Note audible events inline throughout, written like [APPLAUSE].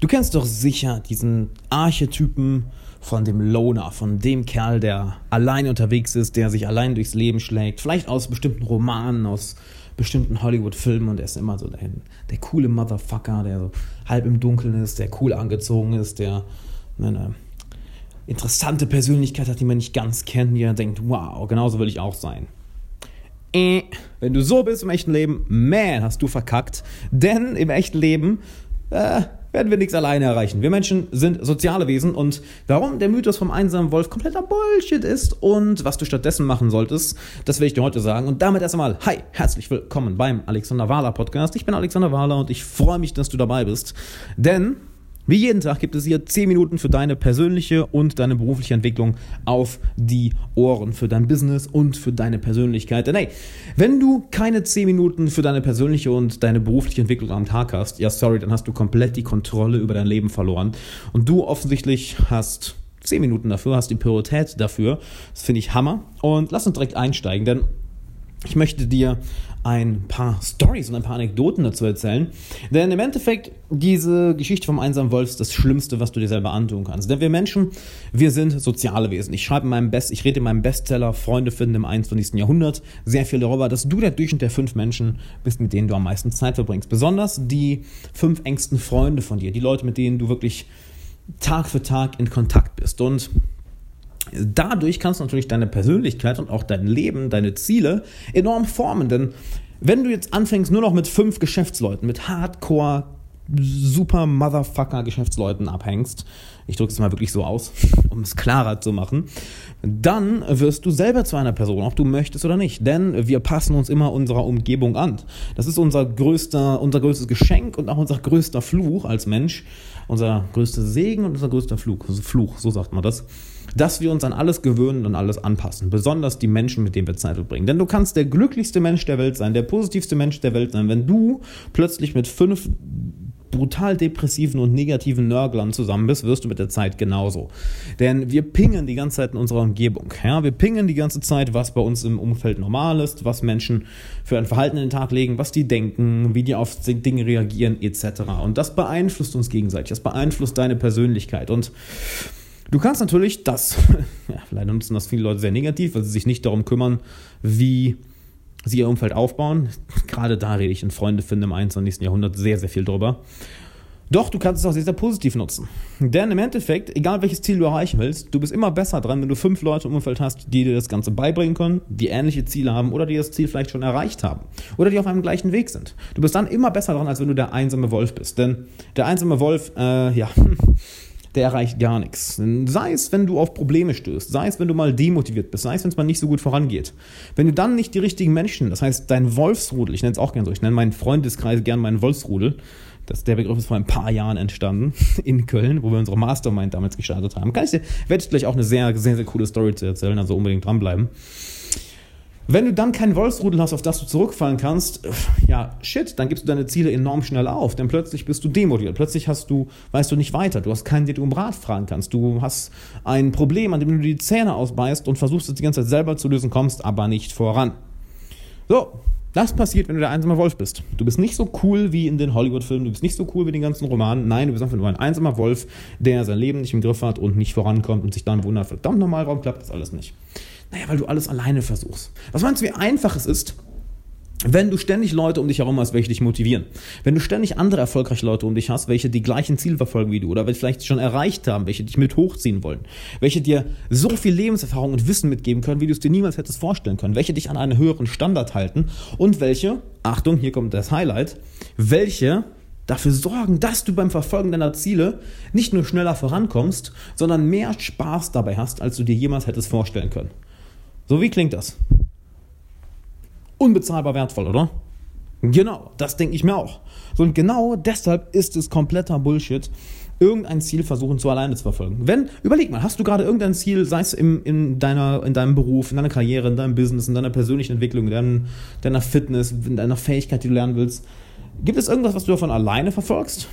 Du kennst doch sicher diesen Archetypen von dem Loner, von dem Kerl, der allein unterwegs ist, der sich allein durchs Leben schlägt, vielleicht aus bestimmten Romanen, aus bestimmten Hollywood-Filmen und er ist immer so der, der coole Motherfucker, der so halb im Dunkeln ist, der cool angezogen ist, der eine interessante Persönlichkeit hat, die man nicht ganz kennt, die er denkt, wow, genauso will ich auch sein. Äh, wenn du so bist im echten Leben, man, hast du verkackt. Denn im echten Leben äh, werden wir nichts alleine erreichen. Wir Menschen sind soziale Wesen und warum der Mythos vom einsamen Wolf kompletter Bullshit ist und was du stattdessen machen solltest, das will ich dir heute sagen. Und damit erst einmal, hi, herzlich willkommen beim Alexander Wahler Podcast. Ich bin Alexander Wahler und ich freue mich, dass du dabei bist. Denn wie jeden Tag gibt es hier 10 Minuten für deine persönliche und deine berufliche Entwicklung auf die Ohren, für dein Business und für deine Persönlichkeit. Denn hey, wenn du keine 10 Minuten für deine persönliche und deine berufliche Entwicklung am Tag hast, ja sorry, dann hast du komplett die Kontrolle über dein Leben verloren. Und du offensichtlich hast 10 Minuten dafür, hast die Priorität dafür. Das finde ich Hammer. Und lass uns direkt einsteigen, denn ich möchte dir ein paar Stories und ein paar Anekdoten dazu erzählen. Denn im Endeffekt, diese Geschichte vom einsamen Wolf ist das Schlimmste, was du dir selber antun kannst. Denn wir Menschen, wir sind soziale Wesen. Ich schreibe in meinem Best, ich rede in meinem Bestseller Freunde finden im 21. Jahrhundert sehr viel darüber, dass du der Durchschnitt der fünf Menschen bist, mit denen du am meisten Zeit verbringst. Besonders die fünf engsten Freunde von dir, die Leute, mit denen du wirklich Tag für Tag in Kontakt bist. Und dadurch kannst du natürlich deine Persönlichkeit und auch dein Leben, deine Ziele enorm formen. Denn wenn du jetzt anfängst, nur noch mit fünf Geschäftsleuten, mit Hardcore, super Motherfucker Geschäftsleuten abhängst, ich drücke es mal wirklich so aus, [LAUGHS] um es klarer zu machen, dann wirst du selber zu einer Person, ob du möchtest oder nicht. Denn wir passen uns immer unserer Umgebung an. Das ist unser größter, unser größtes Geschenk und auch unser größter Fluch als Mensch. Unser größter Segen und unser größter Fluch, Fluch, so sagt man das dass wir uns an alles gewöhnen und alles anpassen. Besonders die Menschen, mit denen wir Zeit verbringen. Denn du kannst der glücklichste Mensch der Welt sein, der positivste Mensch der Welt sein, wenn du plötzlich mit fünf brutal depressiven und negativen Nörglern zusammen bist, wirst du mit der Zeit genauso. Denn wir pingen die ganze Zeit in unserer Umgebung. Ja? Wir pingen die ganze Zeit, was bei uns im Umfeld normal ist, was Menschen für ein Verhalten in den Tag legen, was die denken, wie die auf Dinge reagieren, etc. Und das beeinflusst uns gegenseitig. Das beeinflusst deine Persönlichkeit. Und Du kannst natürlich das, [LAUGHS] ja, leider nutzen das viele Leute sehr negativ, weil sie sich nicht darum kümmern, wie sie ihr Umfeld aufbauen. Gerade da rede ich in Freunde finden im 21. Jahrhundert sehr, sehr viel drüber. Doch du kannst es auch sehr, sehr positiv nutzen. Denn im Endeffekt, egal welches Ziel du erreichen willst, du bist immer besser dran, wenn du fünf Leute im Umfeld hast, die dir das Ganze beibringen können, die ähnliche Ziele haben oder die das Ziel vielleicht schon erreicht haben oder die auf einem gleichen Weg sind. Du bist dann immer besser dran, als wenn du der einsame Wolf bist. Denn der einsame Wolf, äh, ja, [LAUGHS] der erreicht gar nichts. Sei es, wenn du auf Probleme stößt, sei es, wenn du mal demotiviert bist, sei es, wenn es mal nicht so gut vorangeht. Wenn du dann nicht die richtigen Menschen, das heißt dein Wolfsrudel, ich nenne es auch gerne so, ich nenne meinen Freundeskreis gerne meinen Wolfsrudel, das, der Begriff ist vor ein paar Jahren entstanden [LAUGHS] in Köln, wo wir unsere Mastermind damals gestartet haben. Kann ich dir, werde ich gleich auch eine sehr, sehr, sehr coole Story zu erzählen, also unbedingt dranbleiben. Wenn du dann kein Wolfsrudel hast, auf das du zurückfallen kannst, ja, shit, dann gibst du deine Ziele enorm schnell auf, denn plötzlich bist du demotiviert, plötzlich hast du, weißt du nicht weiter, du hast keinen, den du um Rat fragen kannst, du hast ein Problem, an dem du die Zähne ausbeißt und versuchst es die ganze Zeit selber zu lösen, kommst aber nicht voran. So, das passiert, wenn du der einsame Wolf bist. Du bist nicht so cool wie in den Hollywood-Filmen, du bist nicht so cool wie den ganzen Romanen. Nein, du bist einfach nur ein einsamer Wolf, der sein Leben nicht im Griff hat und nicht vorankommt und sich dann wundert, verdammt normal, warum klappt das alles nicht? Naja, weil du alles alleine versuchst. Was meinst du, wie einfach es ist, wenn du ständig Leute um dich herum hast, welche dich motivieren, wenn du ständig andere erfolgreiche Leute um dich hast, welche die gleichen Ziele verfolgen wie du oder welche vielleicht schon erreicht haben, welche dich mit hochziehen wollen, welche dir so viel Lebenserfahrung und Wissen mitgeben können, wie du es dir niemals hättest vorstellen können, welche dich an einen höheren Standard halten und welche, Achtung, hier kommt das Highlight, welche dafür sorgen, dass du beim Verfolgen deiner Ziele nicht nur schneller vorankommst, sondern mehr Spaß dabei hast, als du dir jemals hättest vorstellen können. So, wie klingt das? Unbezahlbar wertvoll, oder? Genau, das denke ich mir auch. So, und genau deshalb ist es kompletter Bullshit, irgendein Ziel versuchen zu alleine zu verfolgen. Wenn, überleg mal, hast du gerade irgendein Ziel, sei es im, in, deiner, in deinem Beruf, in deiner Karriere, in deinem Business, in deiner persönlichen Entwicklung, in deiner, deiner Fitness, in deiner Fähigkeit, die du lernen willst, gibt es irgendwas, was du davon alleine verfolgst?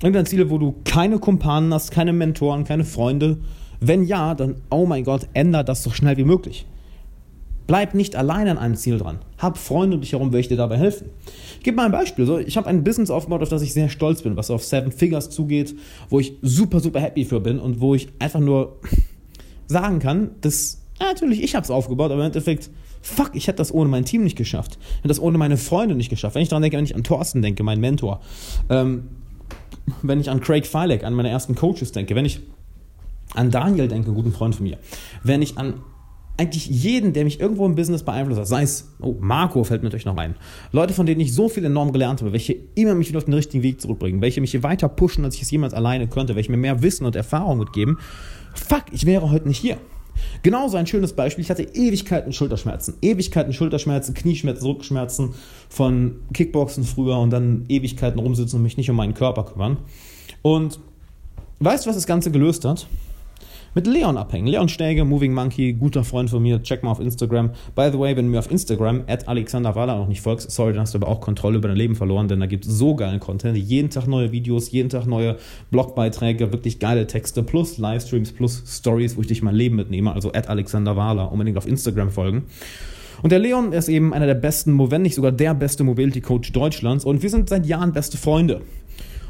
Irgendein Ziel, wo du keine Kumpanen hast, keine Mentoren, keine Freunde, wenn ja, dann, oh mein Gott, ändert das so schnell wie möglich. Bleib nicht allein an einem Ziel dran. Hab Freunde um dich herum, welche dir dabei helfen. Ich gebe mal ein Beispiel. So, ich habe ein Business aufgebaut, auf das ich sehr stolz bin, was auf Seven Figures zugeht, wo ich super, super happy für bin und wo ich einfach nur [LAUGHS] sagen kann, dass ja, natürlich, ich habe es aufgebaut, aber im Endeffekt, fuck, ich hätte das ohne mein Team nicht geschafft. Ich hätte das ohne meine Freunde nicht geschafft. Wenn ich daran denke, wenn ich an Thorsten denke, mein Mentor, ähm, wenn ich an Craig Filek, an meine ersten Coaches denke, wenn ich an Daniel denke, einen guten Freund von mir, wenn ich an eigentlich jeden, der mich irgendwo im Business beeinflusst hat, sei es, oh, Marco fällt mir natürlich noch ein, Leute, von denen ich so viel enorm gelernt habe, welche immer mich wieder auf den richtigen Weg zurückbringen, welche mich hier weiter pushen, als ich es jemals alleine könnte, welche mir mehr Wissen und Erfahrung mitgeben, fuck, ich wäre heute nicht hier. Genauso ein schönes Beispiel, ich hatte Ewigkeiten Schulterschmerzen, Ewigkeiten Schulterschmerzen, Knieschmerzen, Rückenschmerzen von Kickboxen früher und dann Ewigkeiten rumsitzen und mich nicht um meinen Körper kümmern. Und weißt du, was das Ganze gelöst hat? Mit Leon abhängen. Leon Stäge, Moving Monkey, guter Freund von mir, check mal auf Instagram. By the way, wenn du mir auf Instagram, at Alexander Wahler noch nicht folgst, sorry, dann hast du aber auch Kontrolle über dein Leben verloren, denn da gibt es so geilen Content. Jeden Tag neue Videos, jeden Tag neue Blogbeiträge, wirklich geile Texte, plus Livestreams, plus Stories, wo ich dich mein Leben mitnehme. Also at Alexander Wahler, unbedingt auf Instagram folgen. Und der Leon ist eben einer der besten, wenn nicht sogar der beste Mobility Coach Deutschlands und wir sind seit Jahren beste Freunde.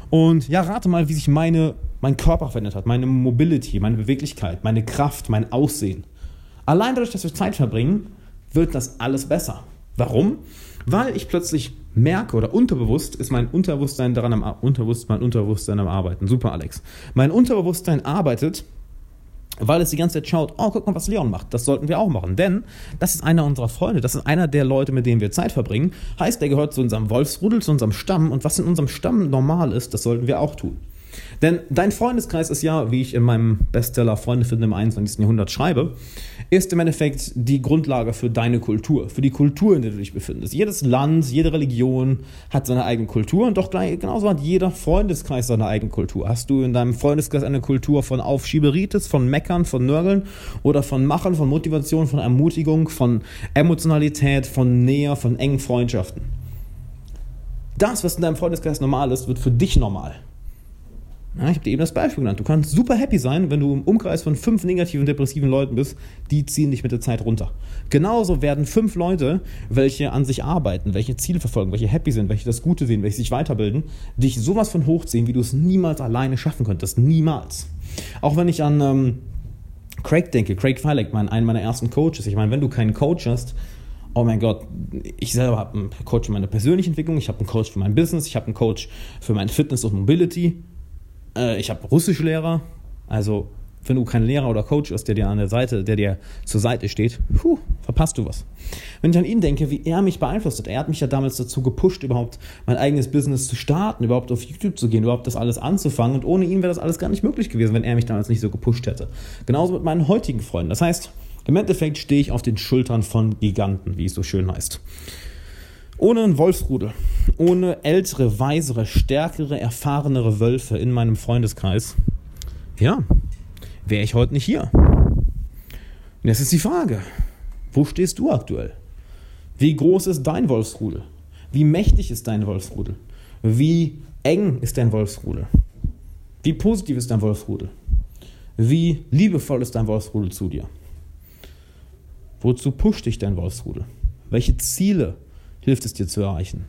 Und ja, rate mal, wie sich meine, mein Körper verändert hat, meine Mobility, meine Beweglichkeit, meine Kraft, mein Aussehen. Allein dadurch, dass wir Zeit verbringen, wird das alles besser. Warum? Weil ich plötzlich merke oder unterbewusst ist mein Unterbewusstsein daran am Unterbewusst, mein Unterbewusstsein am Arbeiten. Super, Alex. Mein Unterbewusstsein arbeitet weil es die ganze Zeit schaut, oh, guck mal, was Leon macht. Das sollten wir auch machen. Denn das ist einer unserer Freunde, das ist einer der Leute, mit denen wir Zeit verbringen. Heißt, der gehört zu unserem Wolfsrudel, zu unserem Stamm. Und was in unserem Stamm normal ist, das sollten wir auch tun. Denn dein Freundeskreis ist ja, wie ich in meinem Bestseller Freunde finden im 21. Jahrhundert schreibe, ist im Endeffekt die Grundlage für deine Kultur, für die Kultur, in der du dich befindest. Jedes Land, jede Religion hat seine eigene Kultur und doch genauso hat jeder Freundeskreis seine eigene Kultur. Hast du in deinem Freundeskreis eine Kultur von Aufschieberitis, von Meckern, von Nörgeln oder von Machen, von Motivation, von Ermutigung, von Emotionalität, von Nähe, von engen Freundschaften? Das, was in deinem Freundeskreis normal ist, wird für dich normal. Ja, ich habe dir eben das Beispiel genannt. Du kannst super happy sein, wenn du im Umkreis von fünf negativen, depressiven Leuten bist, die ziehen dich mit der Zeit runter. Genauso werden fünf Leute, welche an sich arbeiten, welche Ziele verfolgen, welche happy sind, welche das Gute sehen, welche sich weiterbilden, dich sowas von hochziehen, wie du es niemals alleine schaffen könntest. Niemals. Auch wenn ich an ähm, Craig denke, Craig Feilek, mein, einen meiner ersten Coaches. Ich meine, wenn du keinen Coach hast, oh mein Gott, ich selber habe einen Coach für meine persönliche Entwicklung, ich habe einen Coach für mein Business, ich habe einen Coach für mein Fitness und Mobility äh, ich habe Russischlehrer. Also, wenn du kein Lehrer oder Coach hast, der dir an der Seite, der dir zur Seite steht, puh, verpasst du was. Wenn ich an ihn denke, wie er mich beeinflusst hat, er hat mich ja damals dazu gepusht, überhaupt mein eigenes Business zu starten, überhaupt auf YouTube zu gehen, überhaupt das alles anzufangen. Und ohne ihn wäre das alles gar nicht möglich gewesen, wenn er mich damals nicht so gepusht hätte. Genauso mit meinen heutigen Freunden. Das heißt, im Endeffekt stehe ich auf den Schultern von Giganten, wie es so schön heißt. Ohne ein Wolfsrudel, ohne ältere, weisere, stärkere, erfahrenere Wölfe in meinem Freundeskreis, ja, wäre ich heute nicht hier. Und jetzt ist die Frage, wo stehst du aktuell? Wie groß ist dein Wolfsrudel? Wie mächtig ist dein Wolfsrudel? Wie eng ist dein Wolfsrudel? Wie positiv ist dein Wolfsrudel? Wie liebevoll ist dein Wolfsrudel zu dir? Wozu pusht dich dein Wolfsrudel? Welche Ziele hilft es dir zu erreichen?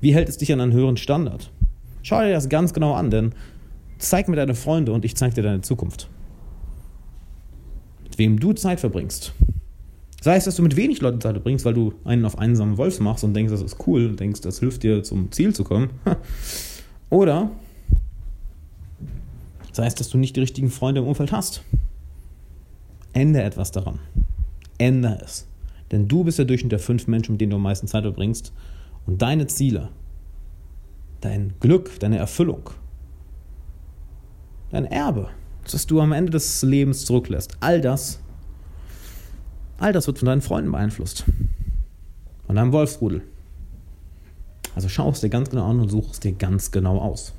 Wie hält es dich an einen höheren Standard? Schau dir das ganz genau an, denn zeig mir deine Freunde und ich zeig dir deine Zukunft. Mit wem du Zeit verbringst. Sei es, dass du mit wenig Leuten Zeit verbringst, weil du einen auf einsamen Wolf machst und denkst, das ist cool und denkst, das hilft dir zum Ziel zu kommen. [LAUGHS] Oder sei es, dass du nicht die richtigen Freunde im Umfeld hast. Ändere etwas daran. Ändere es. Denn du bist der Durchschnitt der fünf Menschen, mit denen du am meisten Zeit verbringst. Und deine Ziele, dein Glück, deine Erfüllung, dein Erbe, das du am Ende des Lebens zurücklässt, all das, all das wird von deinen Freunden beeinflusst. Von deinem Wolfsrudel. Also schau es dir ganz genau an und such es dir ganz genau aus.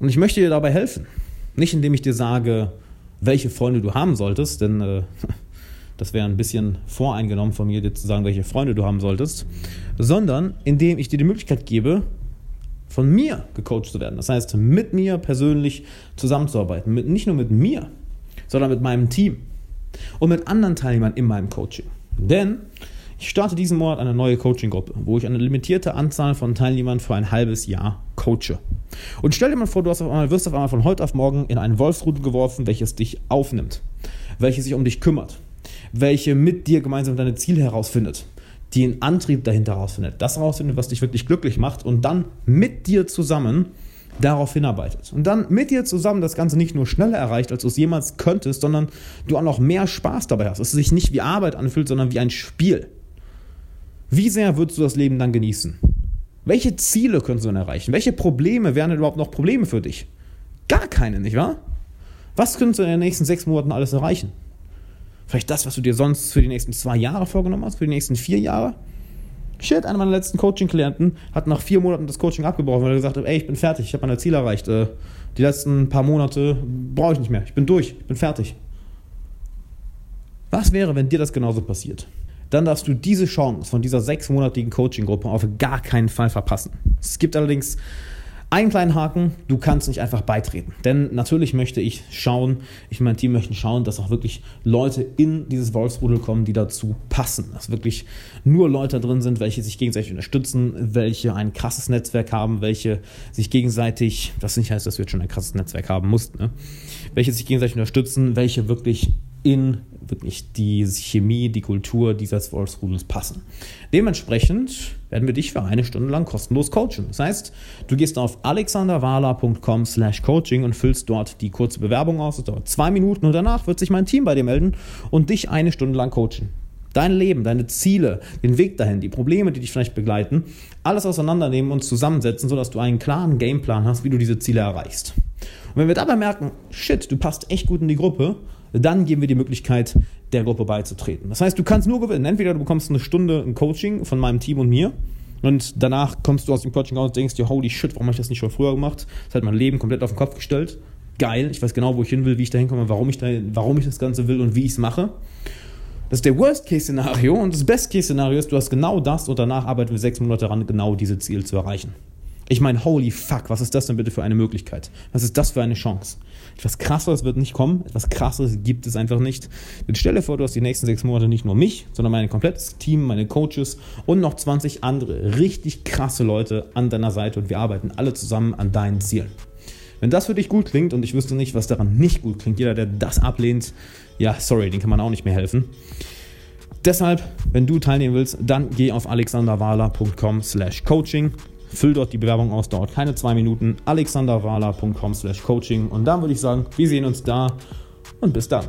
Und ich möchte dir dabei helfen. Nicht indem ich dir sage, welche Freunde du haben solltest, denn äh, [LAUGHS] das wäre ein bisschen voreingenommen von mir, dir zu sagen, welche Freunde du haben solltest, sondern indem ich dir die Möglichkeit gebe, von mir gecoacht zu werden. Das heißt, mit mir persönlich zusammenzuarbeiten. Mit, nicht nur mit mir, sondern mit meinem Team und mit anderen Teilnehmern in meinem Coaching. Denn Ich starte diesen Monat eine neue Coaching-Gruppe, wo ich eine limitierte Anzahl von Teilnehmern für ein halbes Jahr coache. Und stell dir mal vor, du auf einmal, wirst auf einmal von heute auf morgen in einen Wolfsrudel geworfen, welches dich aufnimmt, welches sich um dich kümmert, welche mit dir gemeinsam deine Ziele herausfindet, die einen Antrieb dahinter herausfindet, das herausfindet, was dich wirklich glücklich macht und dann mit dir zusammen darauf hinarbeitet. Und dann mit dir zusammen das Ganze nicht nur schneller erreicht, als du es jemals könntest, sondern du auch noch mehr Spaß dabei hast. Dass es sich nicht wie Arbeit anfühlt, sondern wie ein Spiel. Wie sehr würdest du das Leben dann genießen? Welche Ziele könntest du dann erreichen? Welche Probleme wären denn überhaupt noch Probleme für dich? Gar keine, nicht wahr? Was könntest du in den nächsten sechs Monaten alles erreichen? Vielleicht das, was du dir sonst für die nächsten zwei Jahre vorgenommen hast, für die nächsten vier Jahre? Shit, einer meiner letzten Coaching-Klienten hat nach vier Monaten das Coaching abgebrochen, weil er gesagt hat, ey, ich bin fertig, ich habe mein Ziel erreicht. Äh, die letzten paar Monate brauche ich nicht mehr. Ich bin durch, ich bin fertig. Was wäre, wenn dir das genauso passiert? Dann darfst du diese Chance von dieser sechsmonatigen Coaching-Gruppe auf gar keinen Fall verpassen. Es gibt allerdings einen kleinen Haken, du kannst nicht einfach beitreten. Denn natürlich möchte ich schauen, ich und mein Team möchten schauen, dass auch wirklich Leute in dieses Wolfsrudel kommen, die dazu passen. Dass wirklich nur Leute drin sind, welche sich gegenseitig unterstützen, welche ein krasses Netzwerk haben, welche sich gegenseitig, das nicht heißt, dass wir jetzt schon ein krasses Netzwerk haben mussten, ne? welche sich gegenseitig unterstützen, welche wirklich in wirklich die Chemie, die Kultur dieses Wolfsrudels passen. Dementsprechend werden wir dich für eine Stunde lang kostenlos coachen. Das heißt, du gehst auf alexanderwala.com slash coaching und füllst dort die kurze Bewerbung aus. Das dauert zwei Minuten und danach wird sich mein Team bei dir melden und dich eine Stunde lang coachen. Dein Leben, deine Ziele, den Weg dahin, die Probleme, die dich vielleicht begleiten, alles auseinandernehmen und zusammensetzen, sodass du einen klaren Gameplan hast, wie du diese Ziele erreichst. Und wenn wir dabei merken, shit, du passt echt gut in die Gruppe, dann geben wir die Möglichkeit, der Gruppe beizutreten. Das heißt, du kannst nur gewinnen. Entweder du bekommst eine Stunde ein Coaching von meinem Team und mir und danach kommst du aus dem Coaching raus und denkst dir, holy shit, warum habe ich das nicht schon früher gemacht? Das hat mein Leben komplett auf den Kopf gestellt. Geil, ich weiß genau, wo ich hin will, wie ich da hinkomme, warum warum ich das Ganze will und wie ich es mache. Das ist der Worst-Case-Szenario und das Best-Case-Szenario ist, du hast genau das und danach arbeiten wir sechs Monate daran, genau diese Ziele zu erreichen. Ich meine, holy fuck, was ist das denn bitte für eine Möglichkeit? Was ist das für eine Chance? Etwas krasseres wird nicht kommen, etwas krasseres gibt es einfach nicht. Jetzt stell dir vor, du hast die nächsten sechs Monate nicht nur mich, sondern mein komplettes Team, meine Coaches und noch 20 andere richtig krasse Leute an deiner Seite und wir arbeiten alle zusammen an deinen Zielen. Wenn das für dich gut klingt und ich wüsste nicht, was daran nicht gut klingt, jeder, der das ablehnt, ja, sorry, den kann man auch nicht mehr helfen. Deshalb, wenn du teilnehmen willst, dann geh auf alexanderwala.com slash coaching Füll dort die Bewerbung aus, dauert keine zwei Minuten. alexanderwala.com slash coaching. Und dann würde ich sagen, wir sehen uns da und bis dann.